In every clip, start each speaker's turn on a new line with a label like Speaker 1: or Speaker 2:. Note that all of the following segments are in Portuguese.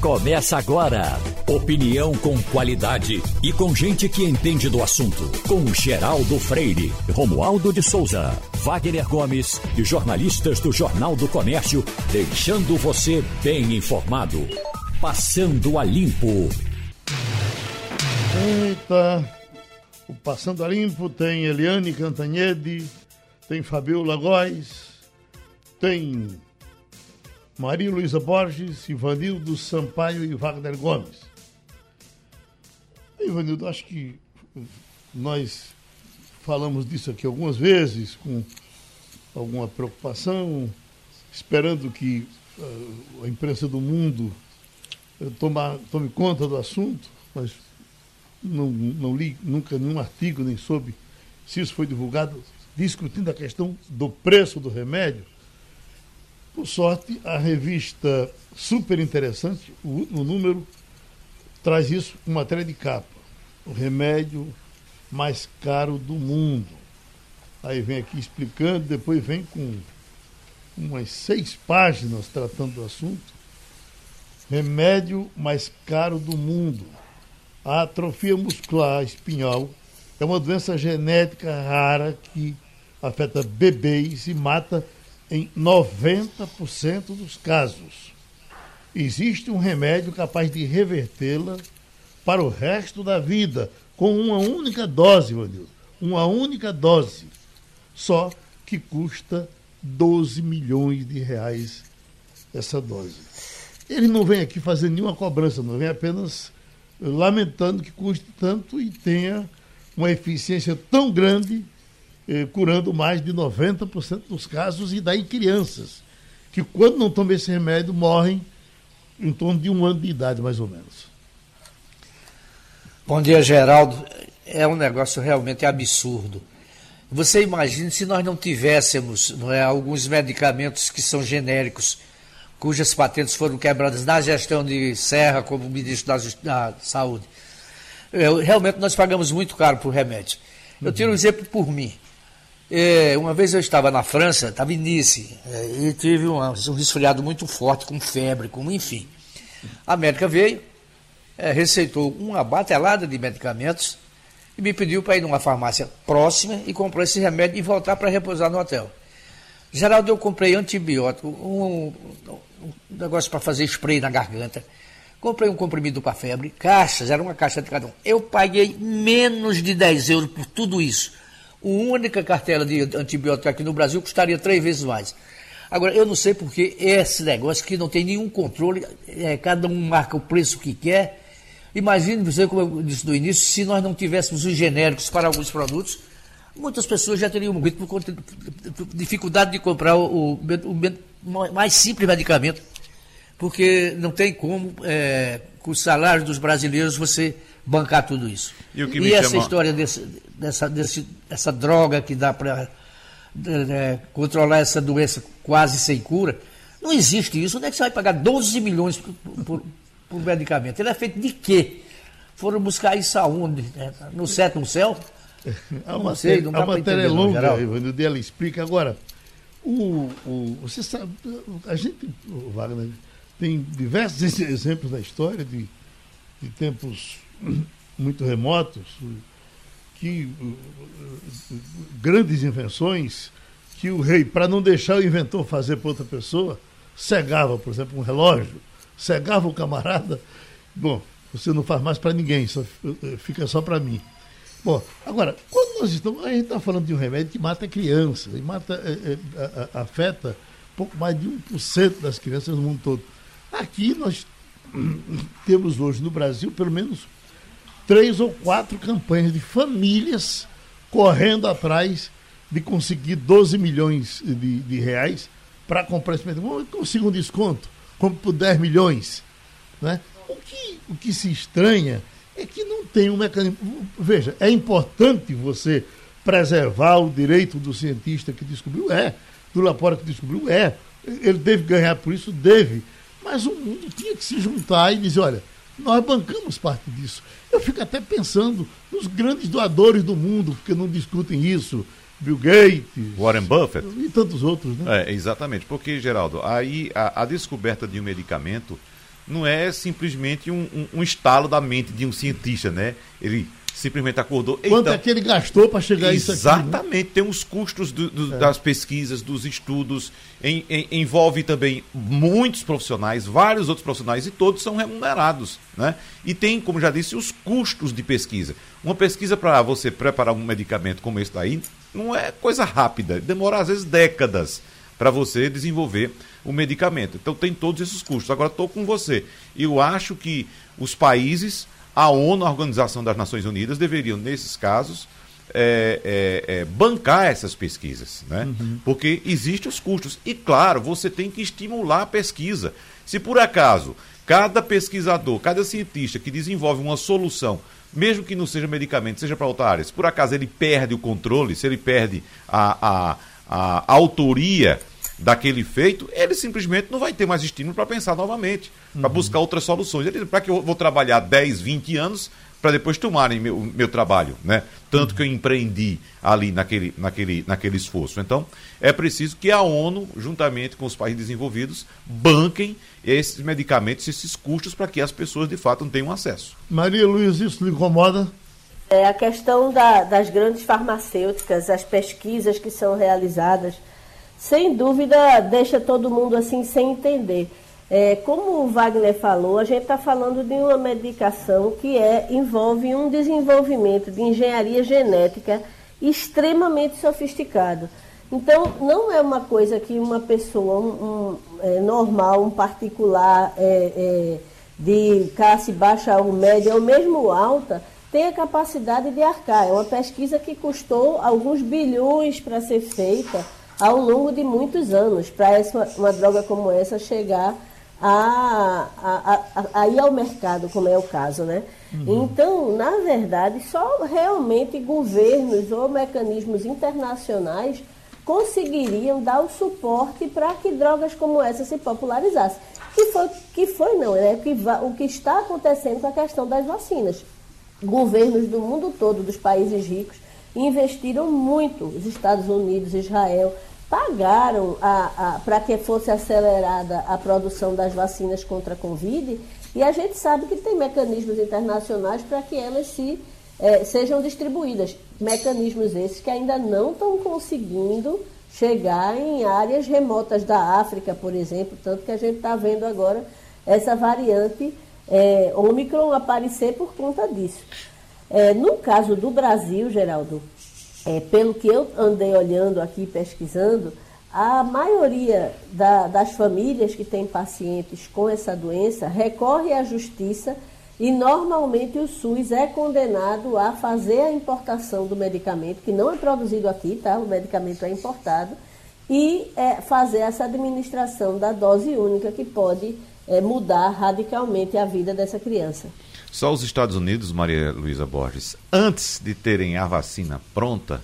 Speaker 1: Começa agora. Opinião com qualidade e com gente que entende do assunto. Com Geraldo Freire, Romualdo de Souza, Wagner Gomes e jornalistas do Jornal do Comércio, deixando você bem informado. Passando a Limpo.
Speaker 2: Eita! O Passando a Limpo tem Eliane Cantanhede, tem Fabiola Góes, tem Maria Luísa Borges, Ivanildo Sampaio e Wagner Gomes. Ivanildo, acho que nós falamos disso aqui algumas vezes, com alguma preocupação, esperando que uh, a imprensa do mundo uh, toma, tome conta do assunto, mas não, não li nunca nenhum artigo, nem soube se isso foi divulgado, discutindo a questão do preço do remédio por sorte, a revista super interessante, o, o número, traz isso com matéria de capa. O remédio mais caro do mundo. Aí vem aqui explicando, depois vem com umas seis páginas tratando do assunto. Remédio mais caro do mundo. A atrofia muscular espinhal é uma doença genética rara que afeta bebês e mata em 90% dos casos. Existe um remédio capaz de revertê-la para o resto da vida, com uma única dose, Vanildo. Uma única dose. Só que custa 12 milhões de reais essa dose. Ele não vem aqui fazer nenhuma cobrança, não vem apenas lamentando que custe tanto e tenha uma eficiência tão grande eh, curando mais de 90% dos casos, e daí crianças, que quando não tomam esse remédio morrem em torno de um ano de idade, mais ou menos.
Speaker 3: Bom dia, Geraldo. É um negócio realmente absurdo. Você imagina se nós não tivéssemos não é, alguns medicamentos que são genéricos, cujas patentes foram quebradas na gestão de Serra, como ministro da, da Saúde. Eu, realmente nós pagamos muito caro por remédio. Eu tiro um exemplo por mim. É, uma vez eu estava na França, estava em Nice, é, e tive um, um resfriado muito forte, com febre, com enfim. A médica veio, é, receitou uma batelada de medicamentos e me pediu para ir numa farmácia próxima e comprar esse remédio e voltar para repousar no hotel. Geraldo, eu comprei antibiótico, um, um negócio para fazer spray na garganta. Comprei um comprimido para febre, caixas, era uma caixa de cada um. Eu paguei menos de 10 euros por tudo isso a única cartela de antibiótico aqui no Brasil custaria três vezes mais. Agora, eu não sei porque esse negócio que não tem nenhum controle, é, cada um marca o preço que quer. Imagine você, como eu disse no início, se nós não tivéssemos os genéricos para alguns produtos, muitas pessoas já teriam morrido por conta de dificuldade de comprar o, o, o mais simples medicamento, porque não tem como, é, com os salários dos brasileiros, você bancar tudo isso. E, e essa chama... história desse, dessa, desse, dessa droga que dá para é, controlar essa doença quase sem cura, não existe isso. Onde é que você vai pagar 12 milhões por, por, por medicamento? Ele é feito de quê? Foram buscar isso aonde? Né? No sétimo céu?
Speaker 2: A não sei, não a matéria é longa, Ivanildo, ela explica. Agora, o, o, você sabe, a gente, Wagner, tem diversos exemplos na história de, de tempos muito remotos, que grandes invenções que o rei, para não deixar o inventor fazer para outra pessoa, cegava, por exemplo, um relógio, cegava o camarada. Bom, você não faz mais para ninguém, só, fica só para mim. Bom, agora, quando nós estamos. A gente está falando de um remédio que mata crianças, e mata, é, é, afeta pouco mais de 1% das crianças no mundo todo. Aqui nós temos hoje no Brasil pelo menos três ou quatro campanhas de famílias correndo atrás de conseguir 12 milhões de, de reais para comprar esse medicamento. Consiga um desconto, compre por 10 milhões. Né? O, que, o que se estranha é que não tem um mecanismo. Veja, é importante você preservar o direito do cientista que descobriu, é, do laboratório que descobriu, é. Ele deve ganhar por isso, deve. Mas o mundo tinha que se juntar e dizer, olha, nós bancamos parte disso. Eu fico até pensando nos grandes doadores do mundo, porque não discutem isso. Bill Gates,
Speaker 4: Warren Buffett
Speaker 2: e tantos outros, né?
Speaker 4: É, exatamente, porque Geraldo, aí a, a descoberta de um medicamento não é simplesmente um, um, um estalo da mente de um cientista, né? Ele simplesmente acordou.
Speaker 2: Quanto então, é que ele gastou para chegar a isso
Speaker 4: aqui? Né? Exatamente, né? tem os custos do, do, é. das pesquisas, dos estudos, em, em, envolve também muitos profissionais, vários outros profissionais, e todos são remunerados. Né? E tem, como já disse, os custos de pesquisa. Uma pesquisa para você preparar um medicamento como esse daí não é coisa rápida, demora às vezes décadas para você desenvolver o medicamento. Então tem todos esses custos. Agora estou com você. Eu acho que os países a ONU, a Organização das Nações Unidas, deveriam, nesses casos, é, é, é, bancar essas pesquisas, né? Uhum. Porque existem os custos. E, claro, você tem que estimular a pesquisa. Se por acaso cada pesquisador, cada cientista que desenvolve uma solução, mesmo que não seja medicamento, seja para outra área, se por acaso ele perde o controle, se ele perde a, a, a autoria daquele feito, ele simplesmente não vai ter mais estímulo para pensar novamente, uhum. para buscar outras soluções. Ele para que eu vou trabalhar 10, 20 anos para depois tomarem meu, meu trabalho, né? Tanto uhum. que eu empreendi ali naquele, naquele, naquele esforço. Então, é preciso que a ONU, juntamente com os países desenvolvidos, banquem esses medicamentos, esses custos, para que as pessoas de fato não tenham acesso.
Speaker 2: Maria Luiz, isso lhe incomoda?
Speaker 5: É a questão da, das grandes farmacêuticas, as pesquisas que são realizadas sem dúvida deixa todo mundo assim sem entender. É, como o Wagner falou, a gente está falando de uma medicação que é, envolve um desenvolvimento de engenharia genética extremamente sofisticado. Então, não é uma coisa que uma pessoa um, um, é, normal, um particular é, é de classe baixa ou média, ou mesmo alta, tenha capacidade de arcar. É uma pesquisa que custou alguns bilhões para ser feita ao longo de muitos anos para uma droga como essa chegar a, a, a, a, ir ao mercado, como é o caso, né? Uhum. Então, na verdade, só realmente governos ou mecanismos internacionais conseguiriam dar o suporte para que drogas como essa se popularizassem. Que foi, que foi não, né? Que o que está acontecendo com a questão das vacinas. Governos do mundo todo, dos países ricos, investiram muito, os Estados Unidos, Israel, pagaram para que fosse acelerada a produção das vacinas contra a Covid, e a gente sabe que tem mecanismos internacionais para que elas se, eh, sejam distribuídas. Mecanismos esses que ainda não estão conseguindo chegar em áreas remotas da África, por exemplo, tanto que a gente está vendo agora essa variante é, Ômicron aparecer por conta disso. É, no caso do Brasil, Geraldo, é, pelo que eu andei olhando aqui, pesquisando, a maioria da, das famílias que têm pacientes com essa doença recorre à justiça e normalmente o SUS é condenado a fazer a importação do medicamento, que não é produzido aqui, tá? O medicamento é importado, e é, fazer essa administração da dose única que pode é, mudar radicalmente a vida dessa criança.
Speaker 4: Só os Estados Unidos, Maria Luísa Borges, antes de terem a vacina pronta,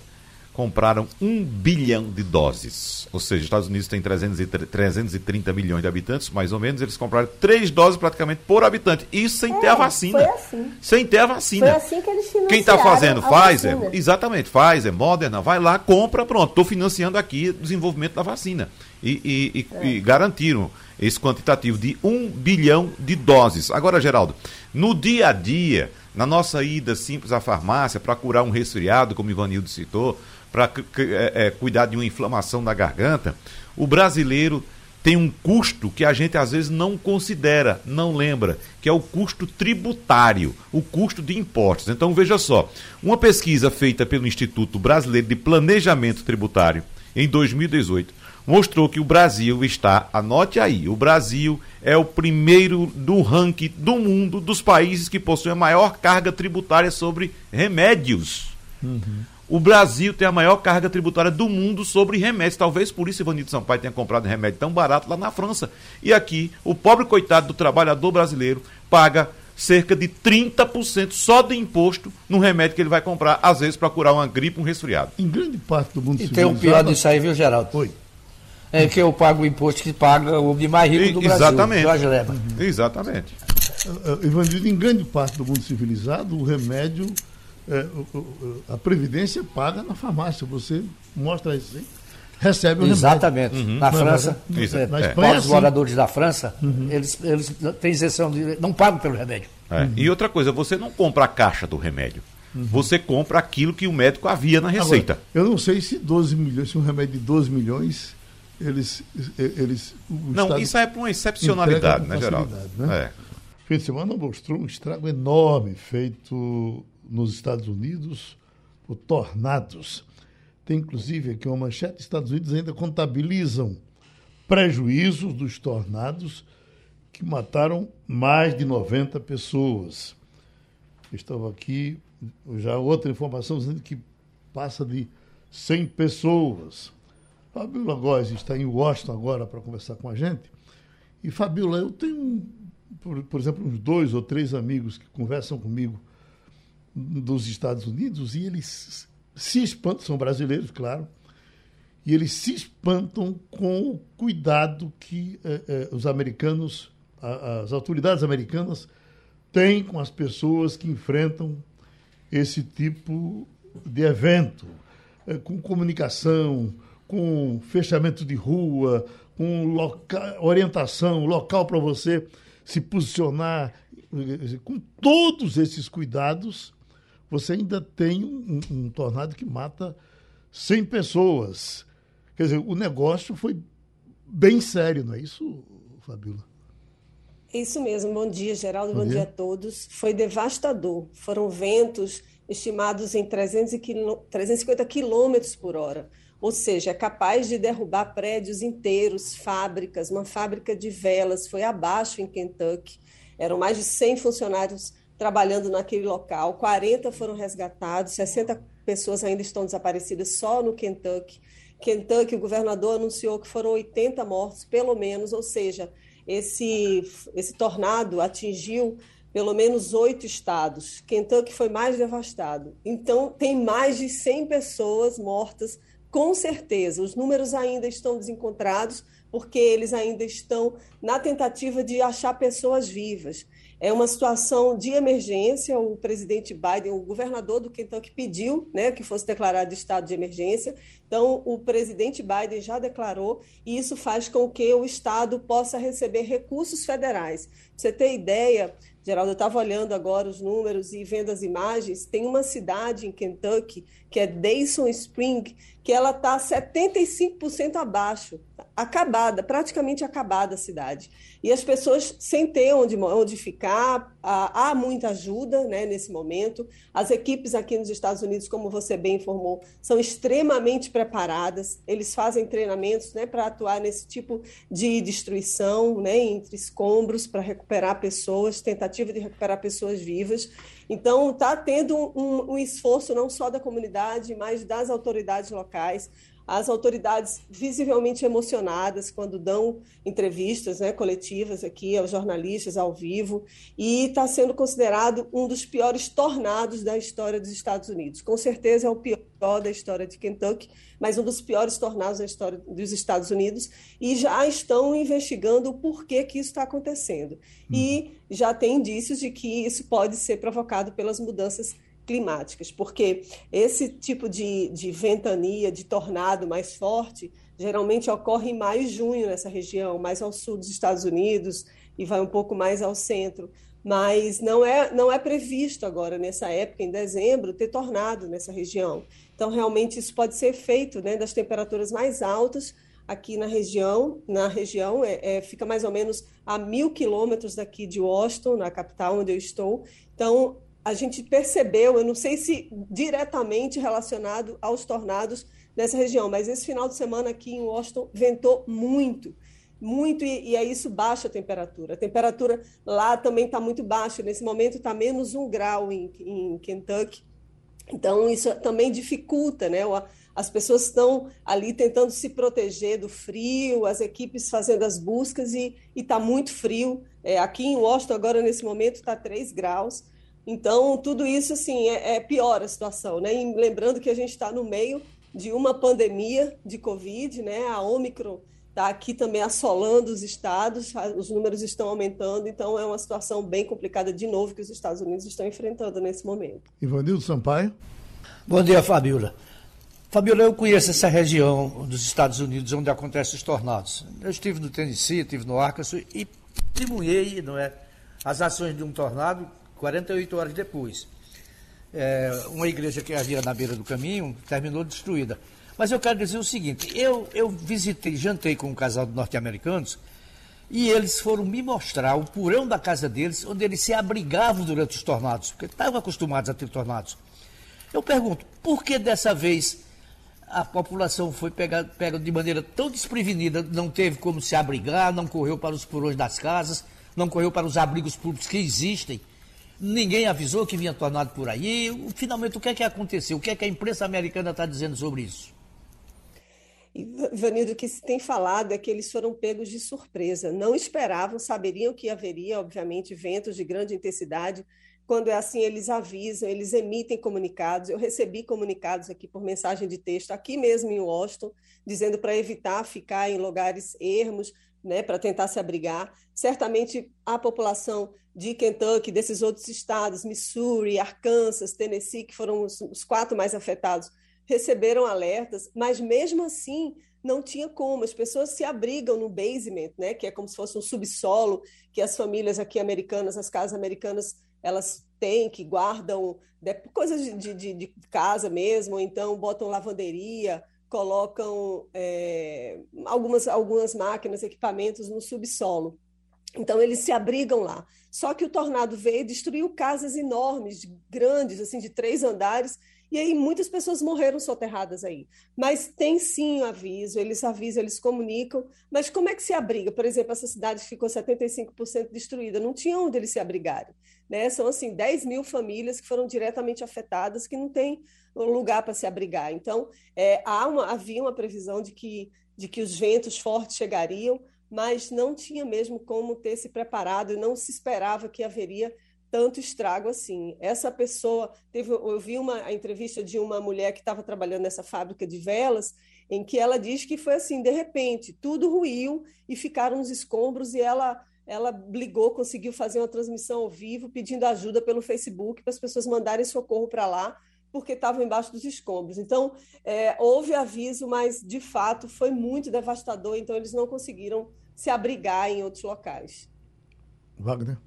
Speaker 4: compraram um bilhão de doses. Ou seja, os Estados Unidos tem 330 milhões de habitantes, mais ou menos, eles compraram três doses praticamente por habitante. Isso sem é, ter a vacina. Foi
Speaker 5: assim.
Speaker 4: Sem ter a vacina.
Speaker 5: Foi assim que eles financiaram
Speaker 4: Quem está fazendo? Pfizer? Vacina. Exatamente, Pfizer, Moderna, vai lá, compra, pronto. Estou financiando aqui o desenvolvimento da vacina. E, e, e, é. e garantiram esse quantitativo de um bilhão de doses. Agora, Geraldo, no dia a dia, na nossa ida simples à farmácia para curar um resfriado, como Ivanildo citou, para é, é, cuidar de uma inflamação da garganta, o brasileiro tem um custo que a gente às vezes não considera, não lembra, que é o custo tributário, o custo de impostos. Então veja só, uma pesquisa feita pelo Instituto Brasileiro de Planejamento Tributário em 2018 mostrou que o Brasil está, anote aí, o Brasil é o primeiro do ranking do mundo dos países que possuem a maior carga tributária sobre remédios. Uhum. O Brasil tem a maior carga tributária do mundo sobre remédios. Talvez por isso Ivanito Sampaio tenha comprado remédio tão barato lá na França. E aqui, o pobre coitado do trabalhador brasileiro paga cerca de 30% só de imposto no remédio que ele vai comprar, às vezes para curar uma gripe, um resfriado.
Speaker 2: Em grande parte do mundo
Speaker 3: E tem o pior disso aí, viu, Geraldo?
Speaker 2: Oi.
Speaker 3: É que eu pago o imposto que paga o de mais rico do
Speaker 4: Brasil. Exatamente.
Speaker 3: Uhum.
Speaker 4: Exatamente.
Speaker 2: Uh, uh, em grande parte do mundo civilizado, o remédio é, a Previdência paga na farmácia. Você mostra isso, hein? recebe o
Speaker 3: Exatamente. Uhum. Na França,
Speaker 4: é,
Speaker 3: na Espanha, é. os moradores da França, uhum. eles, eles têm isenção, de, não pagam pelo remédio.
Speaker 4: É. Uhum. E outra coisa, você não compra a caixa do remédio. Uhum. Você compra aquilo que o médico havia na receita.
Speaker 2: Agora, eu não sei se 12 milhões, se um remédio de 12 milhões, eles. eles
Speaker 4: não, isso é para uma excepcionalidade, né, Geraldo? Né? É.
Speaker 2: Fim de semana mostrou um estrago enorme feito nos Estados Unidos por tornados. Tem inclusive aqui uma manchete: Estados Unidos ainda contabilizam prejuízos dos tornados que mataram mais de 90 pessoas. Estava aqui já outra informação dizendo que passa de 100 pessoas. Fabiola Góes está em Washington agora para conversar com a gente. E, Fabiola, eu tenho, por, por exemplo, uns dois ou três amigos que conversam comigo dos Estados Unidos e eles se espantam, são brasileiros, claro, e eles se espantam com o cuidado que eh, eh, os americanos, a, as autoridades americanas, têm com as pessoas que enfrentam esse tipo de evento, eh, com comunicação, com fechamento de rua, com loca orientação, local para você se posicionar, com todos esses cuidados você ainda tem um, um tornado que mata 100 pessoas. Quer dizer, o negócio foi bem sério, não é isso, Fabíola?
Speaker 6: É isso mesmo. Bom dia, Geraldo. Bom, Bom dia. dia. a todos. Foi devastador. Foram ventos estimados em 350 quilômetros por hora. Ou seja, é capaz de derrubar prédios inteiros, fábricas. Uma fábrica de velas foi abaixo em Kentucky. Eram mais de 100 funcionários trabalhando naquele local. 40 foram resgatados, 60 pessoas ainda estão desaparecidas só no Kentucky. Kentucky, o governador anunciou que foram 80 mortos, pelo menos, ou seja, esse, esse tornado atingiu pelo menos oito estados. Kentucky foi mais devastado. Então, tem mais de 100 pessoas mortas, com certeza. Os números ainda estão desencontrados, porque eles ainda estão na tentativa de achar pessoas vivas. É uma situação de emergência. O presidente Biden, o governador do Kentucky, pediu né, que fosse declarado estado de emergência. Então, o presidente Biden já declarou, e isso faz com que o estado possa receber recursos federais. Pra você ter ideia, Geraldo, eu estava olhando agora os números e vendo as imagens. Tem uma cidade em Kentucky, que é Dayson Spring, que ela está 75% abaixo, acabada, praticamente acabada a cidade. E as pessoas sem ter onde, onde ficar, há muita ajuda né, nesse momento. As equipes aqui nos Estados Unidos, como você bem informou, são extremamente preparadas. Eles fazem treinamentos né, para atuar nesse tipo de destruição, né, entre escombros, para recuperar pessoas, tentativa de recuperar pessoas vivas. Então, está tendo um, um esforço não só da comunidade, mas das autoridades locais as autoridades visivelmente emocionadas quando dão entrevistas né, coletivas aqui aos jornalistas ao vivo, e está sendo considerado um dos piores tornados da história dos Estados Unidos. Com certeza é o pior da história de Kentucky, mas um dos piores tornados da história dos Estados Unidos, e já estão investigando o porquê que isso está acontecendo. Uhum. E já tem indícios de que isso pode ser provocado pelas mudanças climáticas, porque esse tipo de, de ventania, de tornado mais forte, geralmente ocorre em maio e junho nessa região, mais ao sul dos Estados Unidos e vai um pouco mais ao centro. Mas não é, não é previsto agora, nessa época, em dezembro, ter tornado nessa região. Então, realmente, isso pode ser feito né, das temperaturas mais altas aqui na região. Na região, é, é, fica mais ou menos a mil quilômetros daqui de Washington, na capital onde eu estou. Então, a gente percebeu, eu não sei se diretamente relacionado aos tornados nessa região, mas esse final de semana aqui em Washington ventou muito, muito, e, e aí isso baixa a temperatura. A temperatura lá também está muito baixa, nesse momento está menos um grau em, em Kentucky, então isso também dificulta, né? As pessoas estão ali tentando se proteger do frio, as equipes fazendo as buscas e está muito frio. É, aqui em Washington, agora nesse momento, está 3 graus. Então, tudo isso assim é, é pior a situação, né? E lembrando que a gente está no meio de uma pandemia de Covid, né? A Omicron está aqui também assolando os estados, os números estão aumentando, então é uma situação bem complicada de novo que os Estados Unidos estão enfrentando nesse momento.
Speaker 2: Ivanildo Sampaio.
Speaker 3: Bom dia, Fabiola. Fabiola, eu conheço essa região dos Estados Unidos onde acontecem os tornados. Eu estive no Tennessee, estive no Arkansas e testemunhei não é, as ações de um tornado 48 horas depois. É, uma igreja que havia na beira do caminho terminou destruída. Mas eu quero dizer o seguinte: eu, eu visitei, jantei com um casal de norte-americanos e eles foram me mostrar o porão da casa deles, onde eles se abrigavam durante os tornados, porque estavam acostumados a ter tornados. Eu pergunto, por que dessa vez a população foi pega, pega de maneira tão desprevenida, não teve como se abrigar, não correu para os porões das casas, não correu para os abrigos públicos que existem? Ninguém avisou que vinha tornado por aí. Finalmente, o que é que aconteceu? O que é que a imprensa americana está dizendo sobre isso?
Speaker 6: Vanildo, o que se tem falado é que eles foram pegos de surpresa. Não esperavam, saberiam que haveria, obviamente, ventos de grande intensidade. Quando é assim, eles avisam, eles emitem comunicados. Eu recebi comunicados aqui por mensagem de texto, aqui mesmo em Washington, dizendo para evitar ficar em lugares ermos, né, para tentar se abrigar. Certamente a população de Kentucky, desses outros estados, Missouri, Arkansas, Tennessee, que foram os, os quatro mais afetados, receberam alertas, mas mesmo assim não tinha como. As pessoas se abrigam no basement, né, que é como se fosse um subsolo que as famílias aqui americanas, as casas americanas, elas têm, que guardam coisas de, de, de, casa mesmo, então botam lavanderia, colocam é, algumas, algumas máquinas, equipamentos no subsolo. Então eles se abrigam lá. Só que o tornado veio e destruiu casas enormes, grandes, assim, de três andares, e aí muitas pessoas morreram soterradas aí. Mas tem sim um aviso, eles avisam, eles comunicam. Mas como é que se abriga? Por exemplo, essa cidade ficou 75% destruída, não tinha onde eles se abrigarem. Né? São assim 10 mil famílias que foram diretamente afetadas, que não tem lugar para se abrigar. Então, é, há uma, havia uma previsão de que, de que os ventos fortes chegariam, mas não tinha mesmo como ter se preparado e não se esperava que haveria tanto estrago assim. Essa pessoa teve, eu vi uma entrevista de uma mulher que estava trabalhando nessa fábrica de velas, em que ela diz que foi assim, de repente, tudo ruiu e ficaram os escombros e ela ela ligou, conseguiu fazer uma transmissão ao vivo, pedindo ajuda pelo Facebook para as pessoas mandarem socorro para lá, porque estavam embaixo dos escombros. Então, é, houve aviso, mas de fato foi muito devastador, então eles não conseguiram se abrigar em outros locais.
Speaker 2: Wagner?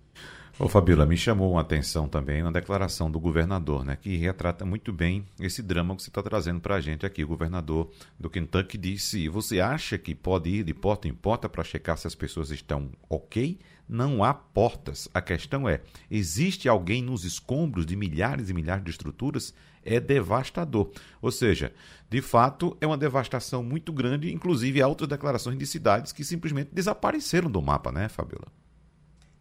Speaker 4: Ô Fabíola, me chamou a atenção também uma declaração do governador, né, que retrata muito bem esse drama que você está trazendo para a gente aqui. O governador do Kentucky disse: Você acha que pode ir de porta em porta para checar se as pessoas estão ok? Não há portas. A questão é: existe alguém nos escombros de milhares e milhares de estruturas? É devastador. Ou seja, de fato, é uma devastação muito grande, inclusive há outras declarações de cidades que simplesmente desapareceram do mapa, né, Fabíola?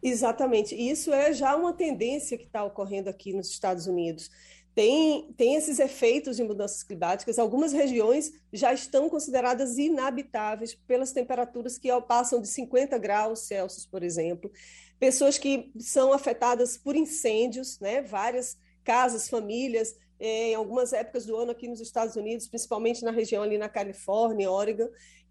Speaker 6: Exatamente. Isso é já uma tendência que está ocorrendo aqui nos Estados Unidos. Tem, tem esses efeitos de mudanças climáticas. Algumas regiões já estão consideradas inabitáveis pelas temperaturas que passam de 50 graus Celsius, por exemplo. Pessoas que são afetadas por incêndios, né? várias casas, famílias, em algumas épocas do ano aqui nos Estados Unidos, principalmente na região ali na Califórnia, Oregon,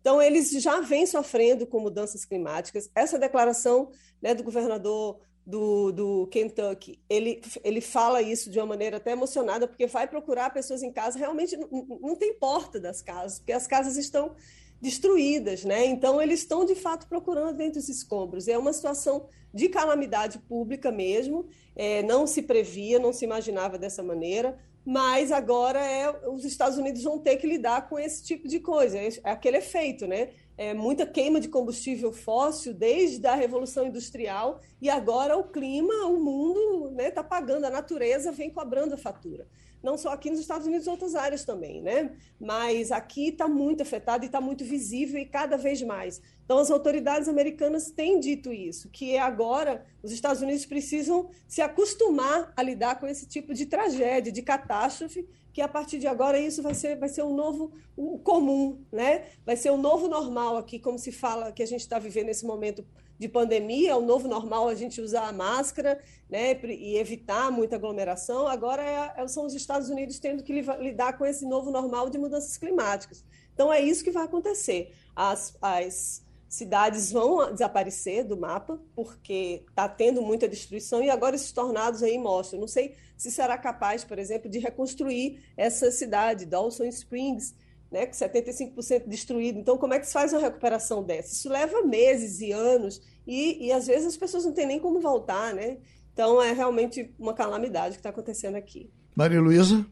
Speaker 6: então, eles já vêm sofrendo com mudanças climáticas. Essa declaração né, do governador do, do Kentucky, ele, ele fala isso de uma maneira até emocionada, porque vai procurar pessoas em casa, realmente não, não tem porta das casas, porque as casas estão destruídas, né? Então, eles estão, de fato, procurando dentro dos escombros. É uma situação de calamidade pública mesmo, é, não se previa, não se imaginava dessa maneira mas agora é, os Estados Unidos vão ter que lidar com esse tipo de coisa, é, é aquele efeito, né? É muita queima de combustível fóssil desde a Revolução Industrial e agora o clima, o mundo está né, tá pagando, a natureza vem cobrando a fatura. Não só aqui nos Estados Unidos, outras áreas também, né? Mas aqui está muito afetado e está muito visível e cada vez mais. Então, as autoridades americanas têm dito isso, que agora os Estados Unidos precisam se acostumar a lidar com esse tipo de tragédia, de catástrofe, que a partir de agora isso vai ser, vai ser um novo um comum, né? Vai ser um novo normal aqui, como se fala que a gente está vivendo nesse momento de pandemia, o novo normal a gente usar a máscara né, e evitar muita aglomeração. Agora é, é, são os Estados Unidos tendo que lidar com esse novo normal de mudanças climáticas. Então é isso que vai acontecer. As, as cidades vão desaparecer do mapa, porque está tendo muita destruição, e agora esses tornados aí mostram. Não sei se será capaz, por exemplo, de reconstruir essa cidade, Dawson Springs, né, com 75% destruído. Então, como é que se faz uma recuperação dessa? Isso leva meses e anos, e, e às vezes as pessoas não têm nem como voltar, né? Então, é realmente uma calamidade que está acontecendo aqui.
Speaker 2: Maria Luísa?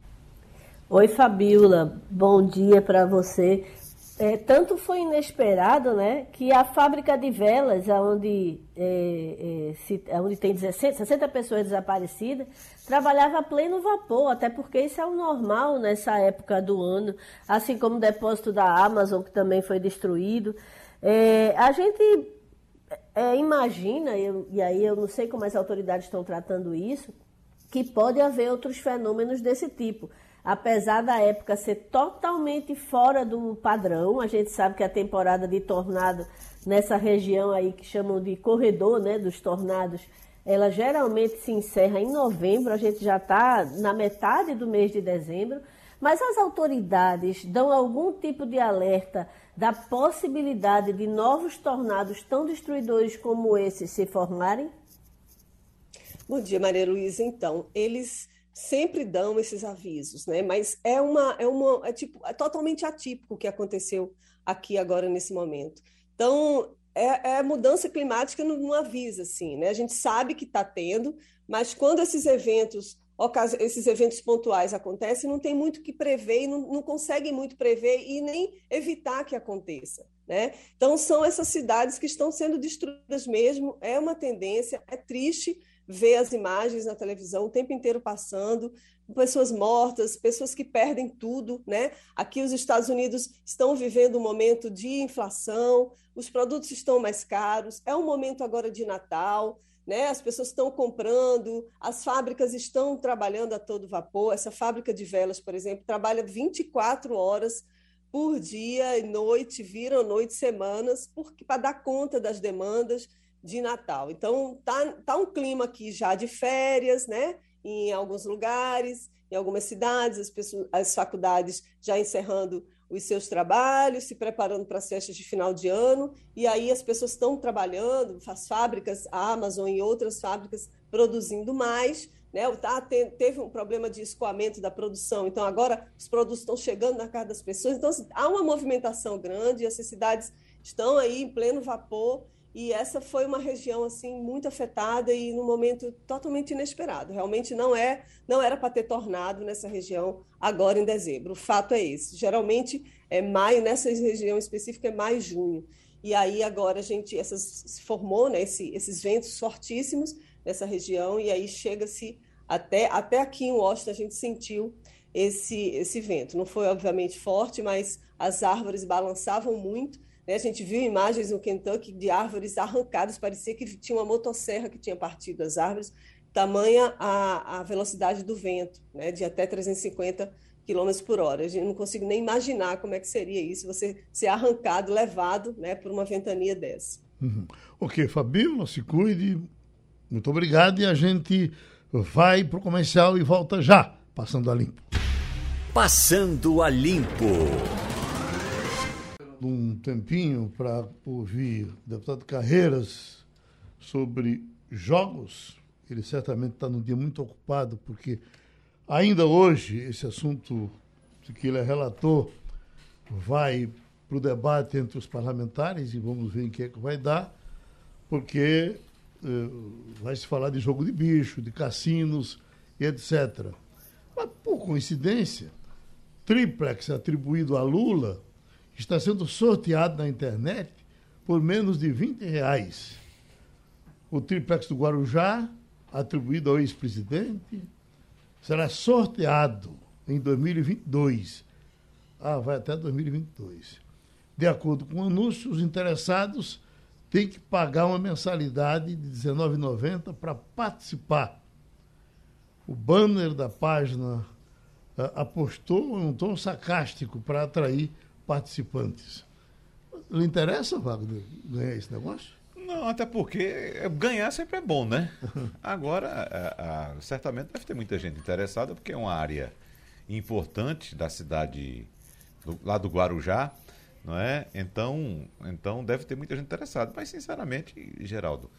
Speaker 5: Oi, Fabiola. Bom dia para você. É, tanto foi inesperado, né, que a fábrica de velas, onde, é, é, se, onde tem 16, 60 pessoas desaparecidas, trabalhava a pleno vapor, até porque isso é o normal nessa época do ano, assim como o depósito da Amazon, que também foi destruído. É, a gente é, imagina, eu, e aí eu não sei como as autoridades estão tratando isso, que pode haver outros fenômenos desse tipo apesar da época ser totalmente fora do padrão, a gente sabe que a temporada de tornado nessa região aí que chamam de corredor, né, dos tornados, ela geralmente se encerra em novembro, a gente já está na metade do mês de dezembro, mas as autoridades dão algum tipo de alerta da possibilidade de novos tornados tão destruidores como esses se formarem?
Speaker 6: Bom dia, Maria Luísa. Então, eles sempre dão esses avisos, né? Mas é uma é uma é tipo é totalmente atípico o que aconteceu aqui agora nesse momento. Então é, é mudança climática não, não, avisa assim, né? A gente sabe que está tendo, mas quando esses eventos esses eventos pontuais acontecem, não tem muito que prever e não, não conseguem muito prever e nem evitar que aconteça. Né? Então, são essas cidades que estão sendo destruídas mesmo, é uma tendência, é triste, ver as imagens na televisão o tempo inteiro passando, pessoas mortas, pessoas que perdem tudo, né? Aqui os Estados Unidos estão vivendo um momento de inflação, os produtos estão mais caros, é um momento agora de Natal, né? As pessoas estão comprando, as fábricas estão trabalhando a todo vapor. Essa fábrica de velas, por exemplo, trabalha 24 horas por dia e noite, viram noite, semanas, para dar conta das demandas de Natal. Então, tá, tá um clima aqui já de férias, né? Em alguns lugares, em algumas cidades, as, pessoas, as faculdades já encerrando os seus trabalhos, se preparando para as festas de final de ano, e aí as pessoas estão trabalhando, as fábricas, a Amazon e outras fábricas produzindo mais, né? Tá, teve um problema de escoamento da produção, então agora os produtos estão chegando na casa das pessoas, então assim, há uma movimentação grande, essas cidades estão aí em pleno vapor, e essa foi uma região assim muito afetada e num momento totalmente inesperado. Realmente não é, não era para ter tornado nessa região agora em dezembro. O fato é esse. Geralmente é maio nessa região específica é maio junho. E aí agora a gente essas se formou, né, esse, esses ventos fortíssimos nessa região e aí chega-se até até aqui em Washington a gente sentiu esse esse vento. Não foi obviamente forte, mas as árvores balançavam muito né? A gente viu imagens no Kentucky de árvores arrancadas, parecia que tinha uma motosserra que tinha partido as árvores, tamanha a, a velocidade do vento, né? de até 350 km por hora. A gente não consigo nem imaginar como é que seria isso, você ser arrancado, levado né, por uma ventania dessa.
Speaker 2: Uhum. Ok, Fabíola, se cuide. Muito obrigado e a gente vai para o comercial e volta já, passando a limpo.
Speaker 1: Passando a limpo
Speaker 2: um tempinho para ouvir o deputado Carreiras sobre jogos. Ele certamente está num dia muito ocupado, porque ainda hoje esse assunto de que ele é relator vai para o debate entre os parlamentares e vamos ver em que é que vai dar, porque uh, vai se falar de jogo de bicho, de cassinos e etc. Mas, por coincidência, triplex atribuído a Lula está sendo sorteado na internet por menos de 20 reais. O triplex do Guarujá, atribuído ao ex-presidente, será sorteado em 2022. Ah, vai até 2022. De acordo com o anúncio, os interessados têm que pagar uma mensalidade de R$19,90 para participar. O banner da página uh, apostou em um tom sarcástico para atrair participantes. Lhe interessa, Wagner, ganhar esse negócio?
Speaker 4: Não, até porque ganhar sempre é bom, né? Agora, a, a, certamente deve ter muita gente interessada, porque é uma área importante da cidade, do, lá do Guarujá. não é? Então, então deve ter muita gente interessada. Mas, sinceramente, Geraldo,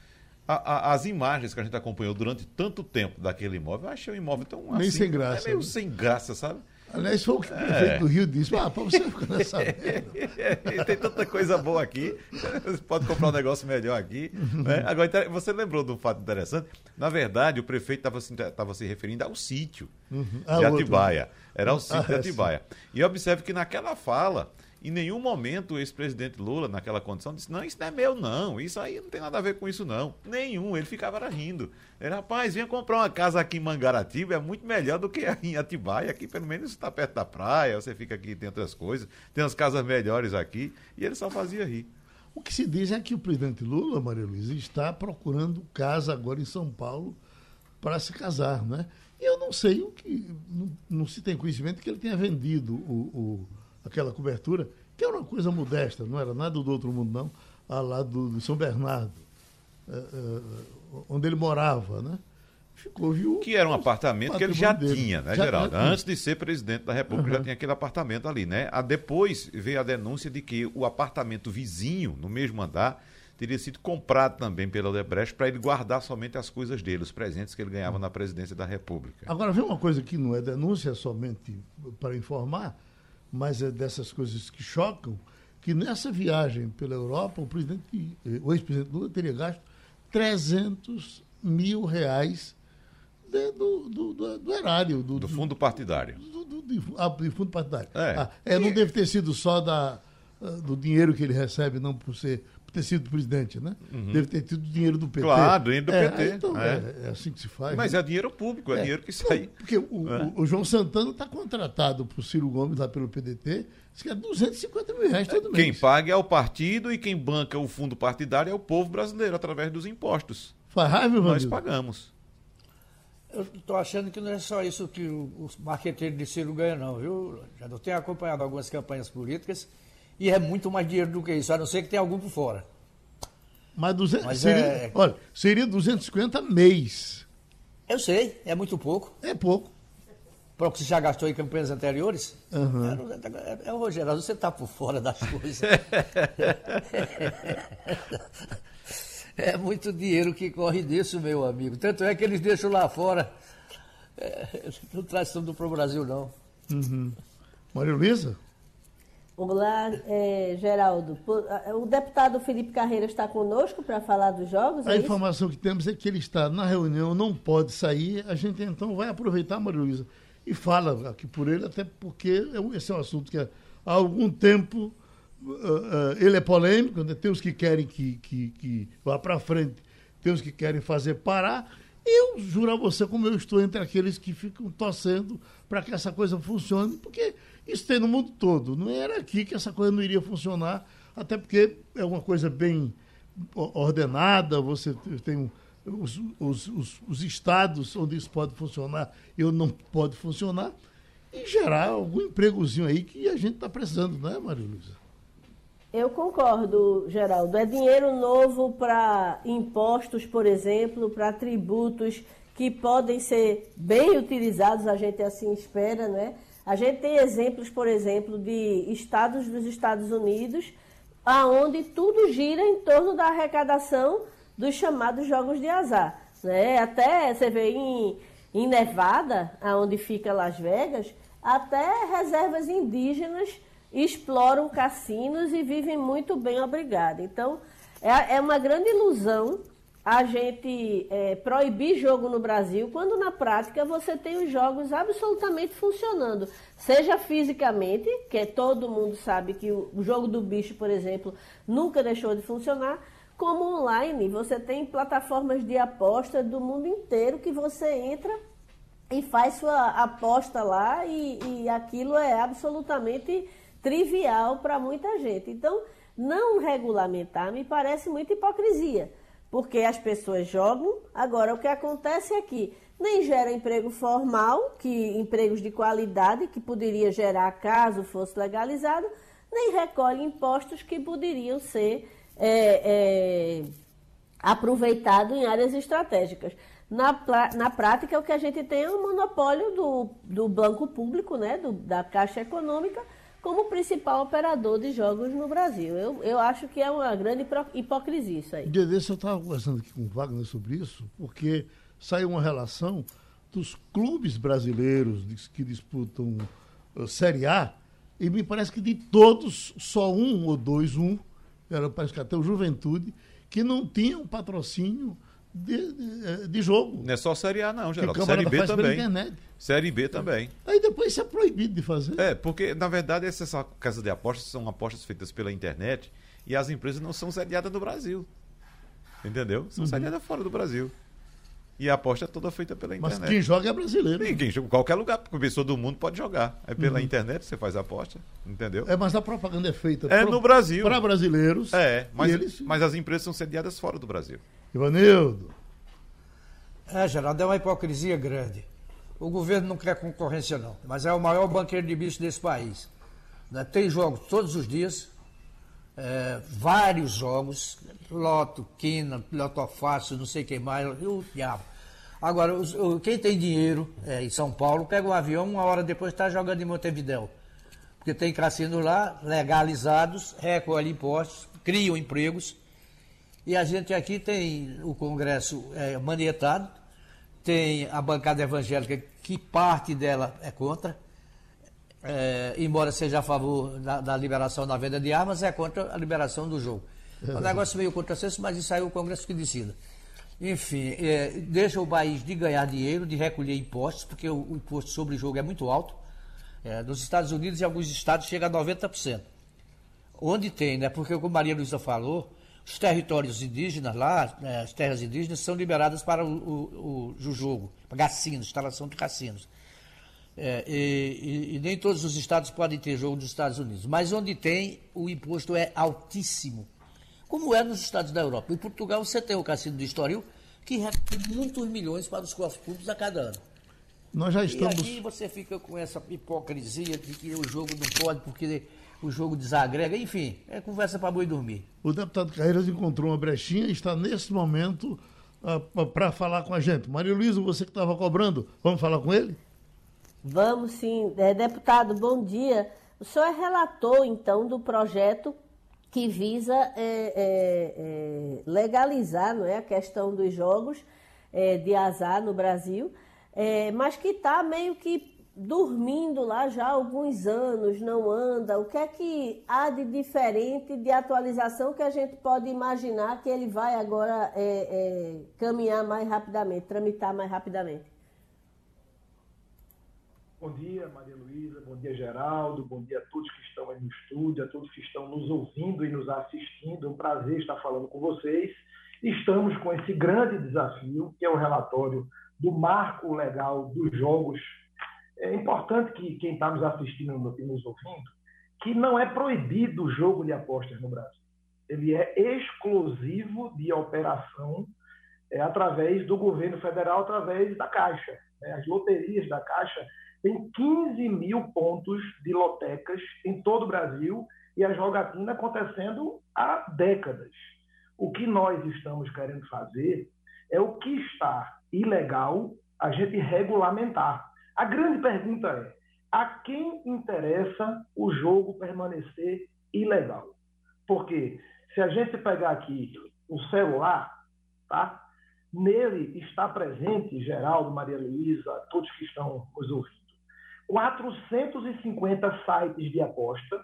Speaker 4: a, a, as imagens que a gente acompanhou durante tanto tempo daquele imóvel, eu achei o imóvel tão
Speaker 2: Nem assim, sem graça.
Speaker 4: É meio
Speaker 2: né?
Speaker 4: sem graça, sabe?
Speaker 2: Aliás, foi o que o prefeito é. do Rio disse. Ah, para você ficar nessa
Speaker 4: Tem tanta coisa boa aqui. Você pode comprar um negócio melhor aqui. Né? Agora, você lembrou de um fato interessante? Na verdade, o prefeito estava se, se referindo ao sítio uhum. ah, de Atibaia. Outro. Era o sítio ah, de é, Atibaia. E observe que naquela fala, em nenhum momento o ex-presidente Lula, naquela condição, disse: Não, isso não é meu, não. Isso aí não tem nada a ver com isso, não. Nenhum. Ele ficava rindo. Ele, rapaz, venha comprar uma casa aqui em Mangaratiba, é muito melhor do que em Atibaia. Aqui, pelo menos, está perto da praia, você fica aqui, tem outras coisas, tem umas casas melhores aqui. E ele só fazia rir.
Speaker 2: O que se diz é que o presidente Lula, Maria Luiza, está procurando casa agora em São Paulo para se casar, né? E eu não sei o que. Não, não se tem conhecimento que ele tenha vendido o, o aquela cobertura, que era uma coisa modesta, não era nada do outro mundo, não, ao lado de São Bernardo, é, é, onde ele morava, né?
Speaker 4: Ficou viúvo. Que era um apartamento que ele já dele. tinha, né, já, Geraldo? Já, Antes de ser presidente da República, uhum. já tinha aquele apartamento ali, né? A depois veio a denúncia de que o apartamento vizinho, no mesmo andar, teria sido comprado também pela Odebrecht para ele guardar somente as coisas dele, os presentes que ele ganhava na presidência da República.
Speaker 2: Agora, vem uma coisa que não é denúncia, é somente para informar mas é dessas coisas que chocam, que nessa viagem pela Europa, o presidente, o ex-presidente Lula teria gasto 300 mil reais de, do, do, do, do, erário.
Speaker 4: Do, do fundo partidário.
Speaker 2: Do, do, ah, do fundo partidário. É. Ah, é, não deve ter sido só da, ah, do dinheiro que ele recebe, não por ser ter sido presidente, né? Uhum. Deve ter tido dinheiro do PT.
Speaker 4: Claro, dinheiro do
Speaker 2: é,
Speaker 4: PT.
Speaker 2: Então, é. é. é. assim que se faz.
Speaker 4: Mas né? é dinheiro público, é, é. dinheiro que sai.
Speaker 2: Porque o, é. o, o João Santana está contratado por Ciro Gomes lá pelo PDT, diz que é 250 mil reais todo mês.
Speaker 4: Quem paga é o partido e quem banca o fundo partidário é o povo brasileiro, através dos impostos.
Speaker 2: Faz raiva,
Speaker 4: Nós pagamos.
Speaker 3: Eu estou achando que não é só isso que os marqueteiros de Ciro ganham, não, viu? Já tenho acompanhado algumas campanhas políticas e é muito mais dinheiro do que isso, a não ser que tenha algum por fora.
Speaker 2: Mas, 200, Mas seria, é... olha, seria 250 mês.
Speaker 3: Eu sei, é muito pouco.
Speaker 2: É pouco.
Speaker 3: Para o que você já gastou em campanhas anteriores?
Speaker 2: Uhum.
Speaker 3: É, é, é, Rogério, você está por fora das coisas. é muito dinheiro que corre disso, meu amigo. Tanto é que eles deixam lá fora. É, não traz tudo para o Brasil, não.
Speaker 2: Uhum. Maria Luísa?
Speaker 5: Olá, é, Geraldo. O deputado Felipe Carreira está conosco para falar dos jogos?
Speaker 2: É a informação que temos é que ele está na reunião, não pode sair. A gente então vai aproveitar, Maria Luísa, e fala aqui por ele, até porque é esse é um assunto que há algum tempo uh, uh, ele é polêmico, né? tem os que querem que, que, que vá para frente, tem os que querem fazer parar. Eu juro a você, como eu estou entre aqueles que ficam torcendo para que essa coisa funcione, porque isso tem no mundo todo. Não era aqui que essa coisa não iria funcionar, até porque é uma coisa bem ordenada, você tem os, os, os, os estados onde isso pode funcionar e onde não pode funcionar, e gerar algum empregozinho aí que a gente está precisando, não é, Maria Luísa?
Speaker 5: Eu concordo, Geraldo. É dinheiro novo para impostos, por exemplo, para tributos que podem ser bem utilizados, a gente assim espera, né? A gente tem exemplos, por exemplo, de estados dos Estados Unidos, aonde tudo gira em torno da arrecadação dos chamados jogos de azar. Né? Até você vê em, em Nevada, aonde fica Las Vegas, até reservas indígenas exploram cassinos e vivem muito bem, obrigada. Então, é, é uma grande ilusão a gente é, proibir jogo no Brasil, quando na prática você tem os jogos absolutamente funcionando. Seja fisicamente, que é, todo mundo sabe que o, jogo do bicho, por exemplo, nunca deixou de funcionar, como online. Você tem plataformas de aposta do mundo inteiro que você entra e faz sua aposta lá e, e aquilo é absolutamente trivial para muita gente. Então, não regulamentar me parece muita hipocrisia porque as pessoas jogam. Agora, o que acontece é que nem gera emprego formal, que empregos de qualidade que poderia gerar caso fosse legalizado, nem recolhe impostos que poderiam ser é, é, aproveitados em áreas estratégicas. Na, na prática, o que a gente tem é um monopólio do, do banco público, né, do, da Caixa Econômica, como principal operador de jogos no Brasil. Eu, eu acho que é uma grande hipocrisia isso aí.
Speaker 2: Dia desse eu estava conversando aqui com o Wagner sobre isso, porque saiu uma relação dos clubes brasileiros que disputam uh, Série A, e me parece que de todos, só um ou dois, um, era parece que até o Juventude, que não tinham patrocínio de, de, de, jogo.
Speaker 4: Não é só Série A, não, Geraldo. Série B também. Série B também.
Speaker 2: Aí depois isso é proibido de fazer.
Speaker 4: É, porque, na verdade, essas casas de apostas são apostas feitas pela internet e as empresas não são sediadas no Brasil. Entendeu? São uhum. sediadas fora do Brasil. E a aposta é toda feita pela internet.
Speaker 2: Mas quem joga é brasileiro.
Speaker 4: Sim, quem joga em qualquer lugar, porque a pessoa do mundo pode jogar. É pela uhum. internet você faz a aposta, entendeu?
Speaker 2: É, mas a propaganda é feita
Speaker 4: é pro, no Brasil.
Speaker 2: para brasileiros.
Speaker 4: É, mas, eles... mas as empresas são sediadas fora do Brasil.
Speaker 2: Ivanildo.
Speaker 3: É, Geraldo, é uma hipocrisia grande. O governo não quer concorrência, não, mas é o maior banqueiro de bicho desse país. Né? Tem jogos todos os dias, é, vários jogos, loto, quina, piloto fácil, não sei quem mais, o diabo. Agora, os, o, quem tem dinheiro é, em São Paulo, pega um avião, uma hora depois está jogando em Montevidéu. Porque tem cassinos lá, legalizados, recolhem impostos, criam empregos e a gente aqui tem o Congresso é, manietado, tem a bancada evangélica, que parte dela é contra, é, embora seja a favor da, da, liberação da venda de armas, é contra a liberação do jogo. É um negócio meio contrassenso, mas isso aí é o Congresso que decida. Enfim, é, deixa o país de ganhar dinheiro, de recolher impostos, porque o, o imposto sobre jogo é muito alto. É, nos Estados Unidos, em alguns estados, chega a 90%. Onde tem, né? Porque, como Maria Luísa falou, os territórios indígenas lá, né, as terras indígenas, são liberadas para o, o, o jogo, para cassinos, instalação de cassinos. É, e, e, e, nem todos os estados podem ter jogo dos Estados Unidos. Mas onde tem, o imposto é altíssimo. Como é nos estados da Europa. Em Portugal, você tem o Cassino do Estoril, que recolhe muitos milhões para os cofres públicos a cada ano.
Speaker 2: Nós já estamos.
Speaker 3: E aqui você fica com essa hipocrisia de que o jogo não pode, porque o jogo desagrega, enfim, é conversa para boi dormir.
Speaker 2: O deputado Carreiras encontrou uma brechinha e está nesse momento uh, ah, para falar com a gente. Maria Luísa, você que estava cobrando, vamos falar com ele?
Speaker 5: Vamos sim. É, deputado, bom dia. O senhor é relator, então, do projeto que visa é, é, é legalizar não é, a questão dos jogos é, de azar no Brasil, é, mas que está meio que dormindo lá já há alguns anos, não anda. O que é que há de diferente de atualização que a gente pode imaginar que ele vai agora caminhar mais rapidamente, tramitar mais rapidamente?
Speaker 7: Bom dia, Maria Luísa, bom dia, Geraldo, bom dia a todos que estão aí no estúdio, a todos que estão nos ouvindo e nos assistindo. É um prazer estar falando com vocês. Estamos com esse grande desafio, que é o relatório do marco legal dos jogos é importante que quem está nos assistindo e nos ouvindo, que não é proibido o jogo de apostas no Brasil. Ele é exclusivo de operação é, através do governo federal, através da Caixa. Né? As loterias da Caixa têm 15 mil pontos de lotecas em todo o Brasil e a jogatina acontecendo há décadas. O que nós estamos querendo fazer é o que está ilegal a gente regulamentar. A grande pergunta é: a quem interessa o jogo permanecer ilegal? Porque se a gente pegar aqui o celular, tá? Nele está presente, Geraldo, Maria Luísa, todos que estão nos ouvindo, 450 sites de aposta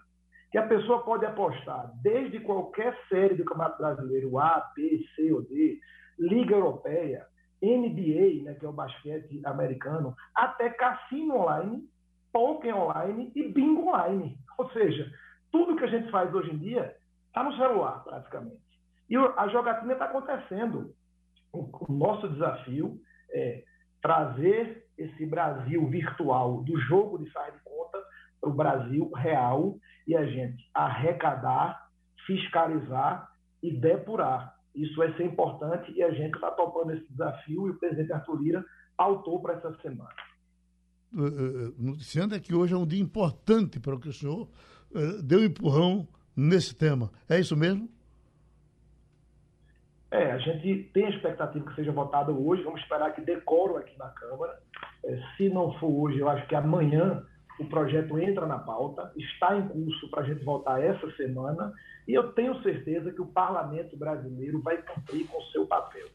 Speaker 7: que a pessoa pode apostar desde qualquer série do Campeonato Brasileiro A, B, C ou D, Liga Europeia, NBA, né, que é o basquete americano, até cassino online, poker online e bingo online. Ou seja, tudo que a gente faz hoje em dia está no celular, praticamente. E a jogatina está acontecendo. O nosso desafio é trazer esse Brasil virtual do jogo de faz de conta para o Brasil real e a gente arrecadar, fiscalizar e depurar. Isso vai ser importante e a gente está topando esse desafio e o presidente Arthur Lira pautou para essa semana.
Speaker 2: Uh, noticiando é que hoje é um dia importante para que o senhor um empurrão nesse tema. É isso mesmo?
Speaker 7: É, a gente tem a expectativa que seja votado hoje, vamos esperar que decore aqui na Câmara. É, se não for hoje, eu acho que amanhã o projeto entra na pauta, está em curso para a gente votar essa semana, e eu tenho certeza que o parlamento brasileiro vai cumprir com o seu papel.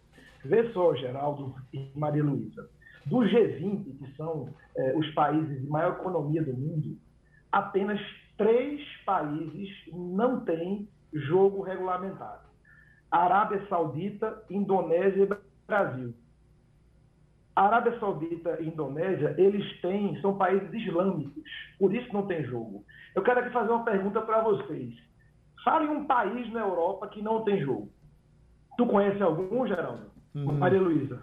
Speaker 7: Vê só, Geraldo e Maria Luísa, do G20, que são eh, os países de maior economia do mundo, apenas três países não têm jogo regulamentado: Arábia Saudita, Indonésia e Brasil. A Arábia Saudita e Indonésia, eles têm, são países islâmicos, por isso não tem jogo. Eu quero aqui fazer uma pergunta para vocês. Fale um país na Europa que não tem jogo. Tu conhece algum, Geraldo? Hum. Maria Luísa?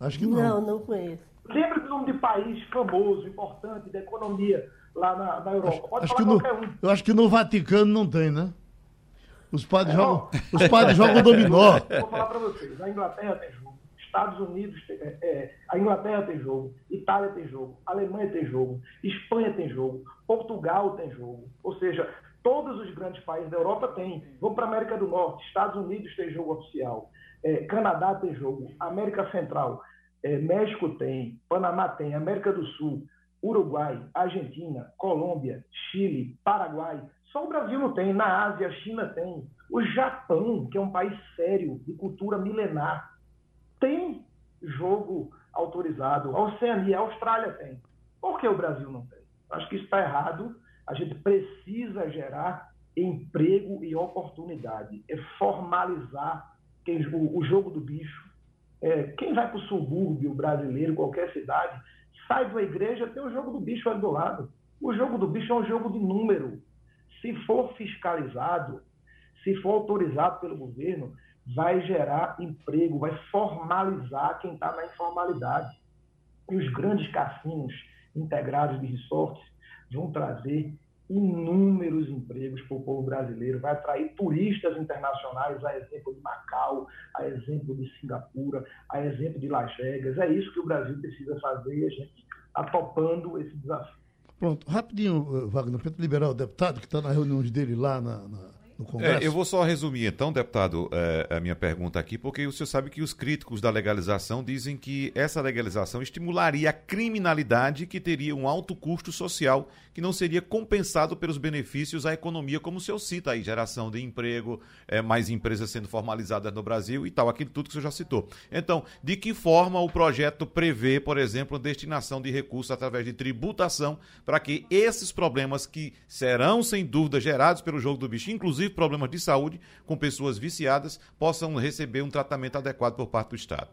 Speaker 2: Acho que não.
Speaker 5: Não, não conheço.
Speaker 7: Lembra do nome de país famoso, importante, da economia lá na, na Europa?
Speaker 2: Pode acho falar qualquer no, um. Eu acho que no Vaticano não tem, né? Os padres, é, jogam, os padres jogam dominó.
Speaker 7: Vou falar para vocês. A Inglaterra tem jogo. Estados Unidos, é, é, a Inglaterra tem jogo, Itália tem jogo, Alemanha tem jogo, Espanha tem jogo, Portugal tem jogo. Ou seja, todos os grandes países da Europa têm. Vamos para a América do Norte, Estados Unidos tem jogo oficial, é, Canadá tem jogo, América Central, é, México tem, Panamá tem, América do Sul, Uruguai, Argentina, Colômbia, Chile, Paraguai. Só o Brasil não tem. Na Ásia, a China tem. O Japão, que é um país sério, de cultura milenar, tem jogo autorizado. A Oceania, a Austrália tem. Por que o Brasil não tem? Acho que isso está errado. A gente precisa gerar emprego e oportunidade. É formalizar quem, o, o jogo do bicho. É, quem vai para o subúrbio brasileiro, qualquer cidade, sai uma igreja, tem o jogo do bicho ali do lado. O jogo do bicho é um jogo de número. Se for fiscalizado, se for autorizado pelo governo, vai gerar emprego, vai formalizar quem está na informalidade. E os grandes cassinos integrados de resorts vão trazer inúmeros empregos para o povo brasileiro, vai atrair turistas internacionais, a exemplo de Macau, a exemplo de Singapura, a exemplo de Las Vegas. É isso que o Brasil precisa fazer e a gente está topando esse desafio.
Speaker 2: Pronto, rapidinho, Wagner, para liberar o deputado que está na reunião dele lá na, na no Congresso?
Speaker 4: É, eu vou só resumir então, deputado, é, a minha pergunta aqui, porque o senhor sabe que os críticos da legalização dizem que essa legalização estimularia a criminalidade que teria um alto custo social que não seria compensado pelos benefícios à economia, como o senhor cita aí, geração de emprego, é, mais empresas sendo formalizadas no Brasil e tal, aquilo tudo que o senhor já citou. Então, de que forma o projeto prevê, por exemplo, a destinação de recursos através de tributação para que esses problemas que serão, sem dúvida, gerados pelo jogo do bicho, inclusive inclusive problemas de saúde com pessoas viciadas, possam receber um tratamento adequado por parte do Estado?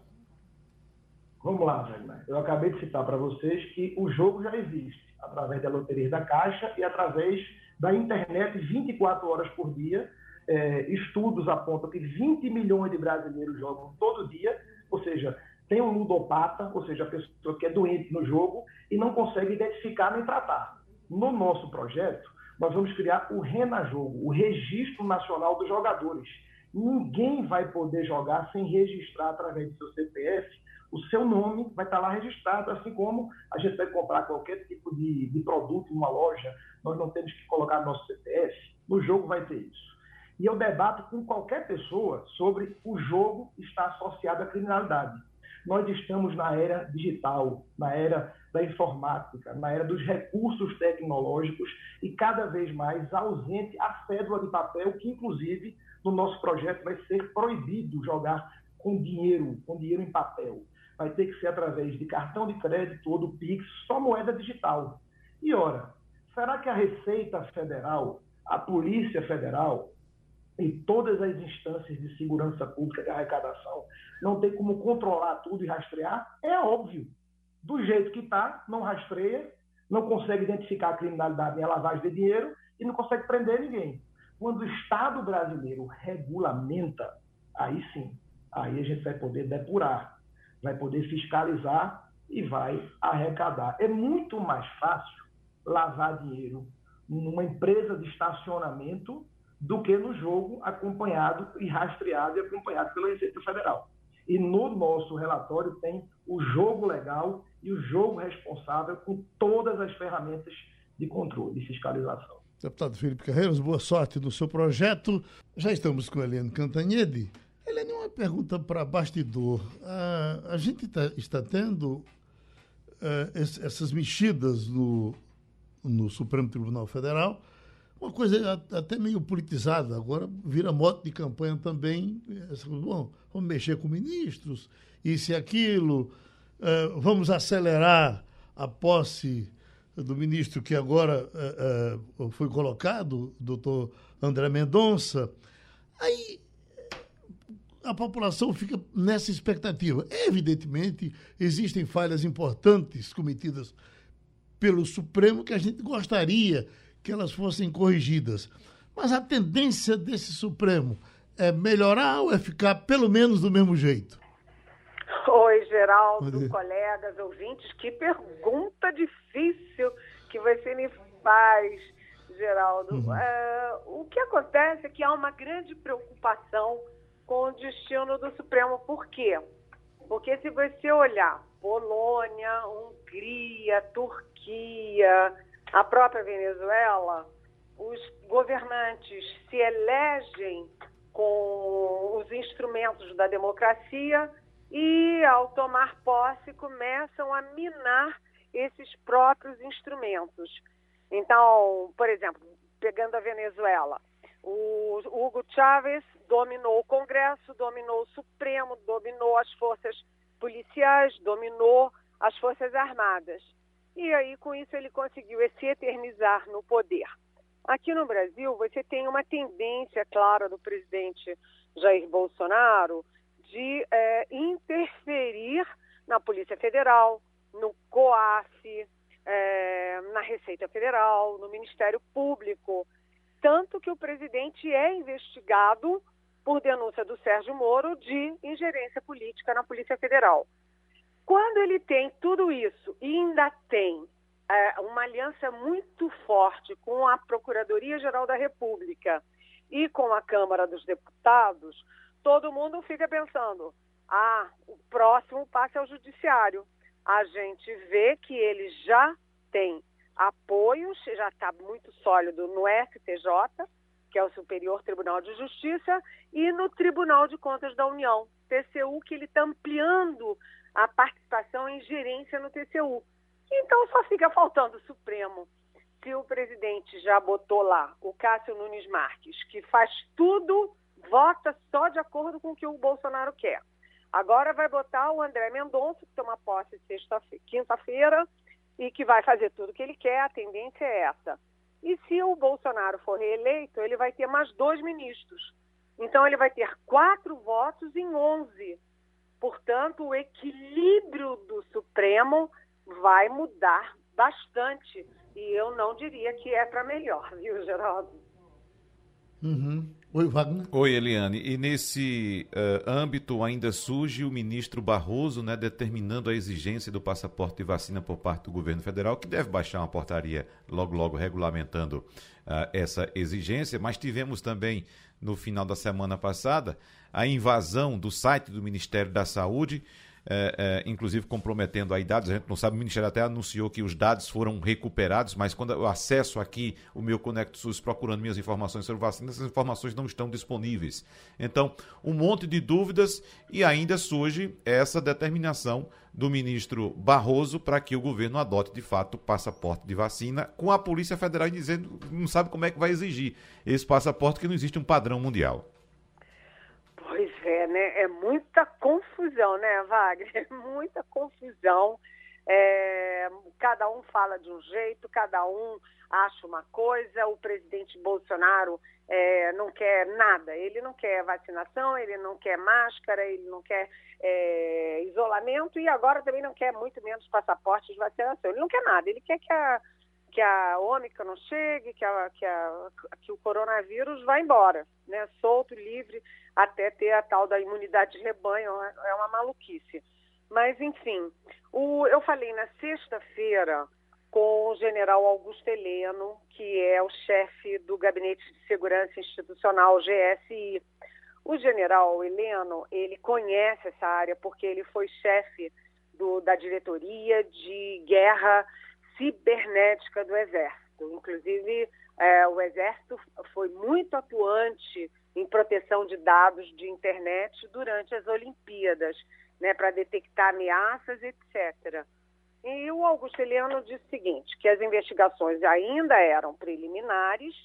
Speaker 7: Vamos lá. Eu acabei de citar para vocês que o jogo já existe através da loteria da Caixa e através da internet 24 horas por dia. É, estudos apontam que 20 milhões de brasileiros jogam todo dia, ou seja, tem um ludopata, ou seja, a pessoa que é doente no jogo e não consegue identificar nem tratar. No nosso projeto, nós vamos criar o RENAJogo, o Registro Nacional dos Jogadores. Ninguém vai poder jogar sem registrar através do seu CPF. O seu nome vai estar lá registrado, assim como a gente vai comprar qualquer tipo de, de produto em uma loja, nós não temos que colocar nosso CPF. No jogo vai ter isso. E eu debato com qualquer pessoa sobre o jogo estar associado à criminalidade. Nós estamos na era digital, na era da informática, na era dos recursos tecnológicos e cada vez mais ausente a cédula de papel, que inclusive no nosso projeto vai ser proibido jogar com dinheiro, com dinheiro em papel. Vai ter que ser através de cartão de crédito ou do Pix, só moeda digital. E ora, será que a Receita Federal, a Polícia Federal, e todas as instâncias de segurança pública de arrecadação não tem como controlar tudo e rastrear, é óbvio. Do jeito que está, não rastreia, não consegue identificar a criminalidade e a lavagem de dinheiro e não consegue prender ninguém. Quando o Estado brasileiro regulamenta, aí sim, aí a gente vai poder depurar, vai poder fiscalizar e vai arrecadar. É muito mais fácil lavar dinheiro numa empresa de estacionamento do que no jogo acompanhado e rastreado e acompanhado pela Receita Federal. E no nosso relatório tem o jogo legal e o jogo responsável com todas as ferramentas de controle e fiscalização.
Speaker 2: Deputado Felipe Carreiros, boa sorte no seu projeto. Já estamos com Helene Cantanhede. Helene, uma pergunta para bastidor. Ah, a gente tá, está tendo ah, essas mexidas no, no Supremo Tribunal Federal, uma coisa até meio politizada, agora vira moto de campanha também. Bom, vamos mexer com ministros, isso e aquilo, uh, vamos acelerar a posse do ministro que agora uh, uh, foi colocado, doutor André Mendonça. Aí a população fica nessa expectativa. Evidentemente, existem falhas importantes cometidas pelo Supremo que a gente gostaria que elas fossem corrigidas. Mas a tendência desse Supremo é melhorar ou é ficar pelo menos do mesmo jeito?
Speaker 8: Oi, Geraldo, colegas, ouvintes, que pergunta difícil que você me faz, Geraldo. Uhum. É, o que acontece é que há uma grande preocupação com o destino do Supremo. Por quê? Porque se você olhar Polônia, Hungria, Turquia, a própria Venezuela, os governantes se elegem com os instrumentos da democracia e, ao tomar posse, começam a minar esses próprios instrumentos. Então, por exemplo, pegando a Venezuela, o Hugo Chávez dominou o Congresso, dominou o Supremo, dominou as forças policiais, dominou as Forças Armadas. E aí, com isso, ele conseguiu se eternizar no poder. Aqui no Brasil, você tem uma tendência clara do presidente Jair Bolsonaro de é, interferir na Polícia Federal, no COAF, é, na Receita Federal, no Ministério Público. Tanto que o presidente é investigado por denúncia do Sérgio Moro de ingerência política na Polícia Federal. Quando ele tem tudo isso e ainda tem é, uma aliança muito forte com a Procuradoria-Geral da República e com a Câmara dos Deputados, todo mundo fica pensando: ah, o próximo passo é o Judiciário. A gente vê que ele já tem apoios, já está muito sólido no STJ, que é o Superior Tribunal de Justiça, e no Tribunal de Contas da União, TCU, que ele está ampliando a participação em gerência no TCU. Então só fica faltando o Supremo. Se o presidente já botou lá o Cássio Nunes Marques, que faz tudo, vota só de acordo com o que o Bolsonaro quer. Agora vai botar o André Mendonça, que toma posse quinta-feira, e que vai fazer tudo o que ele quer, a tendência é essa. E se o Bolsonaro for reeleito, ele vai ter mais dois ministros. Então ele vai ter quatro votos em onze. Portanto, o equilíbrio do Supremo vai mudar bastante. E eu não diria que é para melhor, viu, Geraldo?
Speaker 2: Uhum. Oi, Wagner.
Speaker 4: Oi, Eliane. E nesse uh, âmbito ainda surge o ministro Barroso, né, determinando a exigência do passaporte de vacina por parte do governo federal, que deve baixar uma portaria logo, logo regulamentando uh, essa exigência. Mas tivemos também, no final da semana passada, a invasão do site do Ministério da Saúde, é, é, inclusive comprometendo a idade. A gente não sabe, o Ministério até anunciou que os dados foram recuperados, mas quando eu acesso aqui o meu Conecto SUS procurando minhas informações sobre vacina, essas informações não estão disponíveis. Então, um monte de dúvidas e ainda surge essa determinação do ministro Barroso para que o governo adote de fato o passaporte de vacina, com a Polícia Federal dizendo não sabe como é que vai exigir esse passaporte, que não existe um padrão mundial.
Speaker 8: É? É muita confusão, né, Wagner? Muita confusão. É, cada um fala de um jeito, cada um acha uma coisa. O presidente Bolsonaro é, não quer nada. Ele não quer vacinação, ele não quer máscara, ele não quer é, isolamento e agora também não quer muito menos passaporte de vacinação. Ele não quer nada. Ele quer que a que a Ômicron não chegue, que, a, que, a, que o coronavírus vá embora, né? solto, livre, até ter a tal da imunidade de rebanho, é uma maluquice. Mas, enfim, o, eu falei na sexta-feira com o general Augusto Heleno, que é o chefe do Gabinete de Segurança Institucional, GSI. O general Heleno, ele conhece essa área porque ele foi chefe do, da diretoria de guerra cibernética do Exército. Inclusive, é, o Exército foi muito atuante em proteção de dados de internet durante as Olimpíadas, né, para detectar ameaças, etc. E o Augusto Heleno disse o seguinte, que as investigações ainda eram preliminares,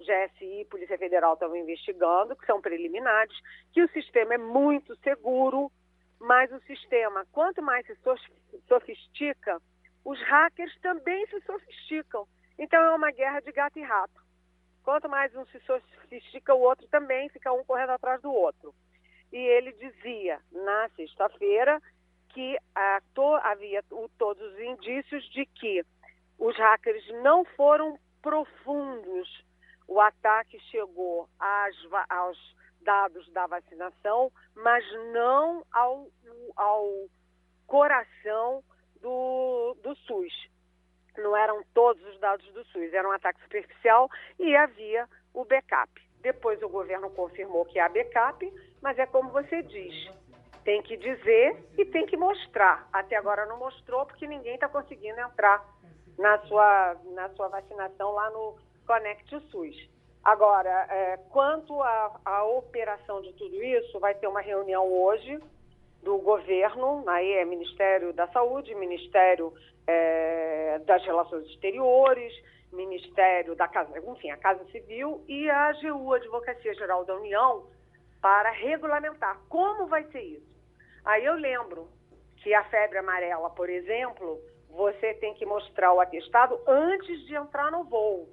Speaker 8: GSI e Polícia Federal estavam investigando, que são preliminares, que o sistema é muito seguro, mas o sistema, quanto mais se sofistica, os hackers também se sofisticam. Então é uma guerra de gato e rato. Quanto mais um se sofistica, o outro também fica um correndo atrás do outro. E ele dizia na sexta-feira que to, havia o, todos os indícios de que os hackers não foram profundos. O ataque chegou às, aos dados da vacinação, mas não ao, ao coração do, do SUS. Não eram todos os dados do SUS, era um ataque superficial e havia o backup. Depois o governo confirmou que há backup, mas é como você diz, tem que dizer e tem que mostrar. Até agora não mostrou porque ninguém está conseguindo entrar na sua, na sua vacinação lá no Connect SUS. Agora, é, quanto à operação de tudo isso, vai ter uma reunião hoje do governo, aí é Ministério da Saúde, Ministério é, das Relações Exteriores, Ministério da Casa, enfim, a Casa Civil e a AGU, Advocacia Geral da União, para regulamentar como vai ser isso. Aí eu lembro que a febre amarela, por exemplo, você tem que mostrar o atestado antes de entrar no voo.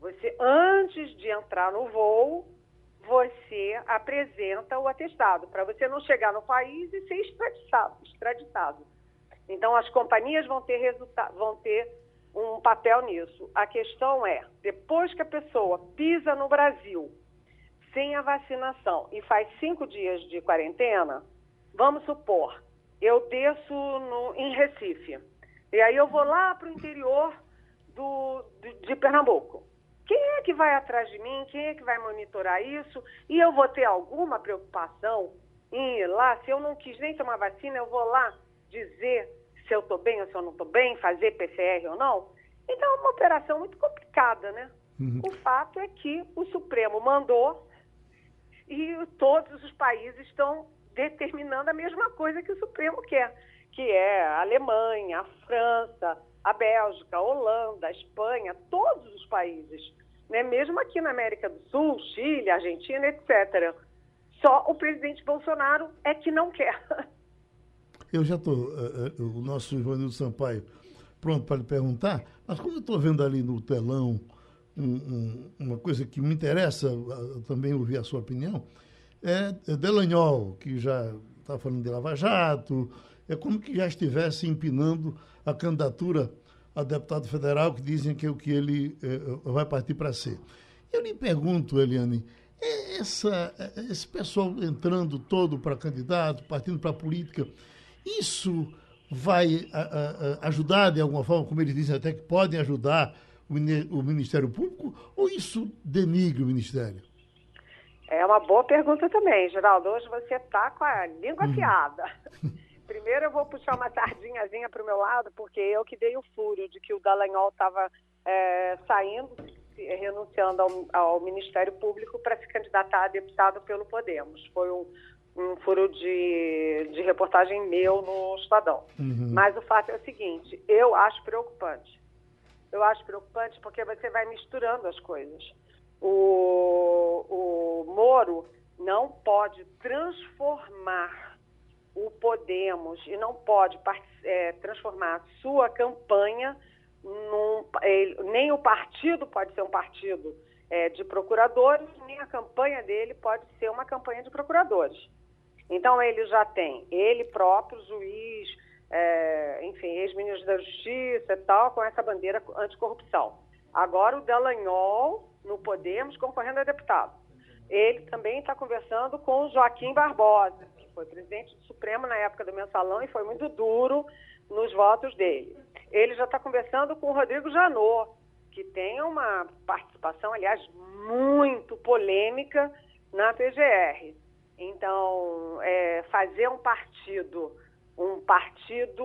Speaker 8: Você, antes de entrar no voo, você apresenta o atestado, para você não chegar no país e ser extraditado. extraditado. Então, as companhias vão ter, vão ter um papel nisso. A questão é, depois que a pessoa pisa no Brasil sem a vacinação e faz cinco dias de quarentena, vamos supor, eu desço no, em Recife, e aí eu vou lá para o interior do, de, de Pernambuco. Quem é que vai atrás de mim? Quem é que vai monitorar isso? E eu vou ter alguma preocupação em ir lá? Se eu não quis nem tomar vacina, eu vou lá dizer se eu estou bem ou se eu não estou bem, fazer PCR ou não? Então é uma operação muito complicada, né? Uhum. O fato é que o Supremo mandou e todos os países estão determinando a mesma coisa que o Supremo quer, que é a Alemanha, a França, a Bélgica, a Holanda, a Espanha, todos os países né? mesmo aqui na América do Sul, Chile, Argentina, etc. Só o presidente Bolsonaro é que não quer.
Speaker 2: Eu já estou, uh, uh, o nosso Ivanildo Sampaio, pronto para lhe perguntar, mas como eu estou vendo ali no telão um, um, uma coisa que me interessa também ouvir a sua opinião, é, é Delanhol, que já está falando de Lava Jato, é como que já estivesse empinando a candidatura a deputado federal que dizem que é o que ele eh, vai partir para ser. Eu lhe pergunto, Eliane, é essa, é, esse pessoal entrando todo para candidato, partindo para a política, isso vai a, a, ajudar de alguma forma, como eles dizem até que podem ajudar o, o Ministério Público, ou isso denigre o Ministério?
Speaker 8: É uma boa pergunta também, Geraldo. Hoje você está com a língua uhum. Primeiro eu vou puxar uma sardinhazinha para o meu lado, porque eu que dei o furo de que o Dallagnol estava é, saindo, renunciando ao, ao Ministério Público para se candidatar a deputado pelo Podemos. Foi um, um furo de, de reportagem meu no Estadão. Uhum. Mas o fato é o seguinte, eu acho preocupante. Eu acho preocupante porque você vai misturando as coisas. O, o Moro não pode transformar o Podemos e não pode é, transformar sua campanha num, é, nem o partido pode ser um partido é, de procuradores, nem a campanha dele pode ser uma campanha de procuradores. Então ele já tem ele próprio, juiz, é, enfim, ex-ministro da Justiça e tal, com essa bandeira anticorrupção. Agora o Dallagnol no Podemos concorrendo a deputado. Ele também está conversando com o Joaquim Barbosa, foi presidente do Supremo na época do mensalão e foi muito duro nos votos dele. Ele já está conversando com o Rodrigo Janot, que tem uma participação, aliás, muito polêmica na PGR. Então, é, fazer um partido, um partido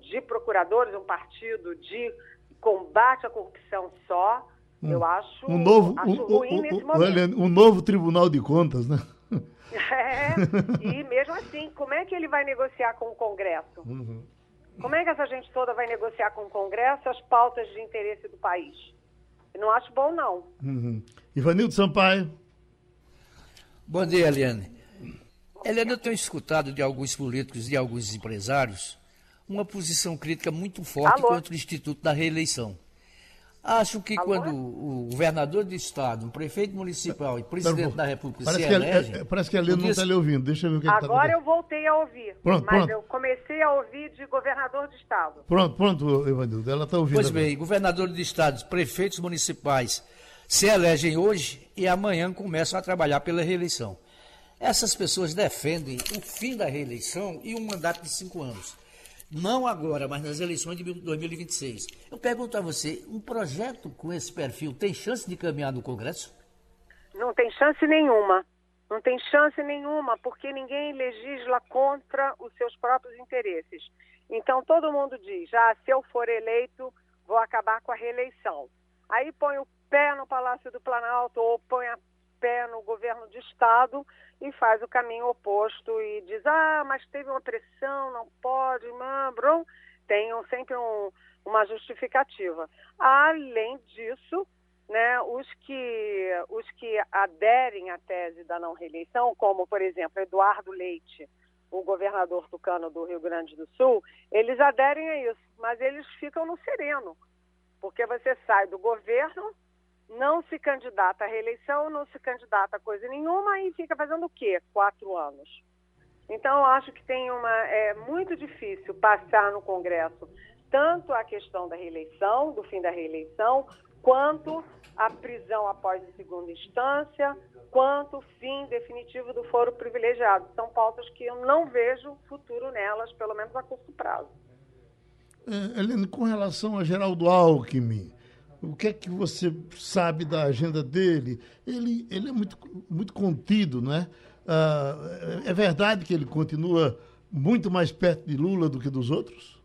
Speaker 8: de procuradores, um partido de combate à corrupção só, eu acho,
Speaker 2: um novo,
Speaker 8: acho
Speaker 2: um, ruim um, nesse momento. Um novo Tribunal de Contas, né?
Speaker 8: É, e mesmo assim, como é que ele vai negociar com o Congresso? Uhum. Como é que essa gente toda vai negociar com o Congresso as pautas de interesse do país? Eu não acho bom, não.
Speaker 2: Uhum. Ivanildo Sampaio.
Speaker 3: Bom dia, Eliane. Eliane, eu tenho escutado de alguns políticos e de alguns empresários uma posição crítica muito forte Alô? contra o Instituto da Reeleição. Acho que Alô? quando o governador de estado, um prefeito municipal e presidente da República
Speaker 2: parece
Speaker 3: se
Speaker 2: que
Speaker 3: elegem...
Speaker 2: A, parece que a Helena não está lhe ouvindo. Deixa eu ver o que Agora
Speaker 8: tá eu voltei a ouvir. Pronto, mas pronto. eu comecei a ouvir de governador de estado.
Speaker 2: Pronto, pronto, Evandildo. Ela está ouvindo.
Speaker 3: Pois agora. bem, governador de estados, prefeitos municipais se elegem hoje e amanhã começam a trabalhar pela reeleição. Essas pessoas defendem o fim da reeleição e um mandato de cinco anos. Não agora, mas nas eleições de 2026. Eu pergunto a você, um projeto com esse perfil tem chance de caminhar no Congresso?
Speaker 8: Não tem chance nenhuma. Não tem chance nenhuma, porque ninguém legisla contra os seus próprios interesses. Então todo mundo diz, ah, se eu for eleito, vou acabar com a reeleição. Aí põe o pé no Palácio do Planalto ou põe a pé no governo de Estado e faz o caminho oposto e diz, ah, mas teve uma pressão, não pode, mambro. Tem sempre um, uma justificativa. Além disso, né, os, que, os que aderem à tese da não reeleição, como, por exemplo, Eduardo Leite, o governador tucano do Rio Grande do Sul, eles aderem a isso, mas eles ficam no sereno, porque você sai do governo não se candidata à reeleição, não se candidata a coisa nenhuma e fica fazendo o quê? Quatro anos. Então, acho que tem uma. É muito difícil passar no Congresso tanto a questão da reeleição, do fim da reeleição, quanto a prisão após a segunda instância, quanto o fim definitivo do foro privilegiado. São pautas que eu não vejo futuro nelas, pelo menos a curto prazo.
Speaker 2: É, Helene, com relação a Geraldo Alckmin, o que é que você sabe da agenda dele? Ele, ele é muito, muito contido, não é? Ah, é verdade que ele continua muito mais perto de Lula do que dos outros?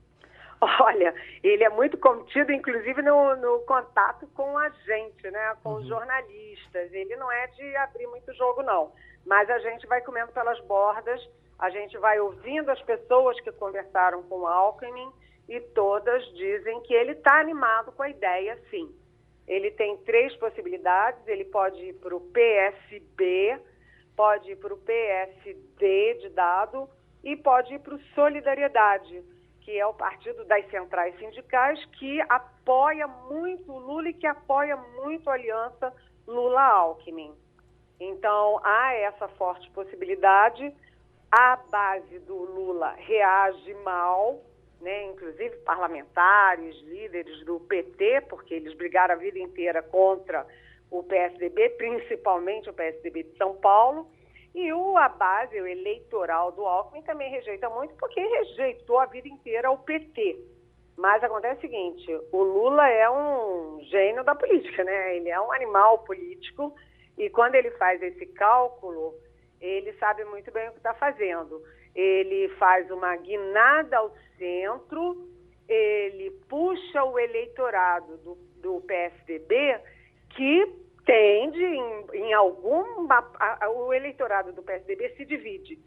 Speaker 8: Olha, ele é muito contido, inclusive no, no contato com a gente, né? com uhum. os jornalistas. Ele não é de abrir muito jogo, não. Mas a gente vai comendo pelas bordas, a gente vai ouvindo as pessoas que conversaram com o Alckmin e todas dizem que ele está animado com a ideia, sim. Ele tem três possibilidades: ele pode ir para o PSB, pode ir para o PSD de dado e pode ir para o Solidariedade, que é o partido das centrais sindicais que apoia muito o Lula e que apoia muito a aliança Lula-Alckmin. Então, há essa forte possibilidade. A base do Lula reage mal, né, inclusive parlamentares, líderes do PT, porque eles brigaram a vida inteira contra o PSDB, principalmente o PSDB de São Paulo, e o, a base eleitoral do Alckmin também rejeita muito, porque rejeitou a vida inteira o PT. Mas acontece o seguinte, o Lula é um gênio da política, né? Ele é um animal político e quando ele faz esse cálculo, ele sabe muito bem o que está fazendo ele faz uma guinada ao centro, ele puxa o eleitorado do, do PSDB, que tende, em, em alguma. A, a, o eleitorado do PSDB se divide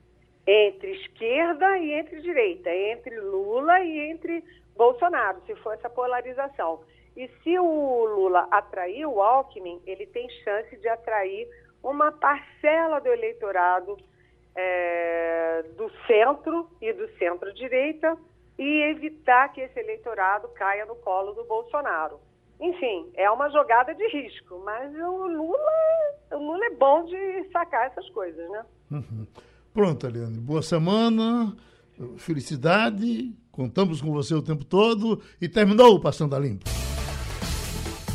Speaker 8: entre esquerda e entre direita, entre Lula e entre Bolsonaro, se for essa polarização. E se o Lula atrair o Alckmin, ele tem chance de atrair uma parcela do eleitorado é, do centro e do centro-direita e evitar que esse eleitorado caia no colo do Bolsonaro. Enfim, é uma jogada de risco, mas o Lula, o Lula é bom de sacar essas coisas, né?
Speaker 2: Uhum. Pronto, Eliane. Boa semana, felicidade. Contamos com você o tempo todo e terminou o Passando a Limpo.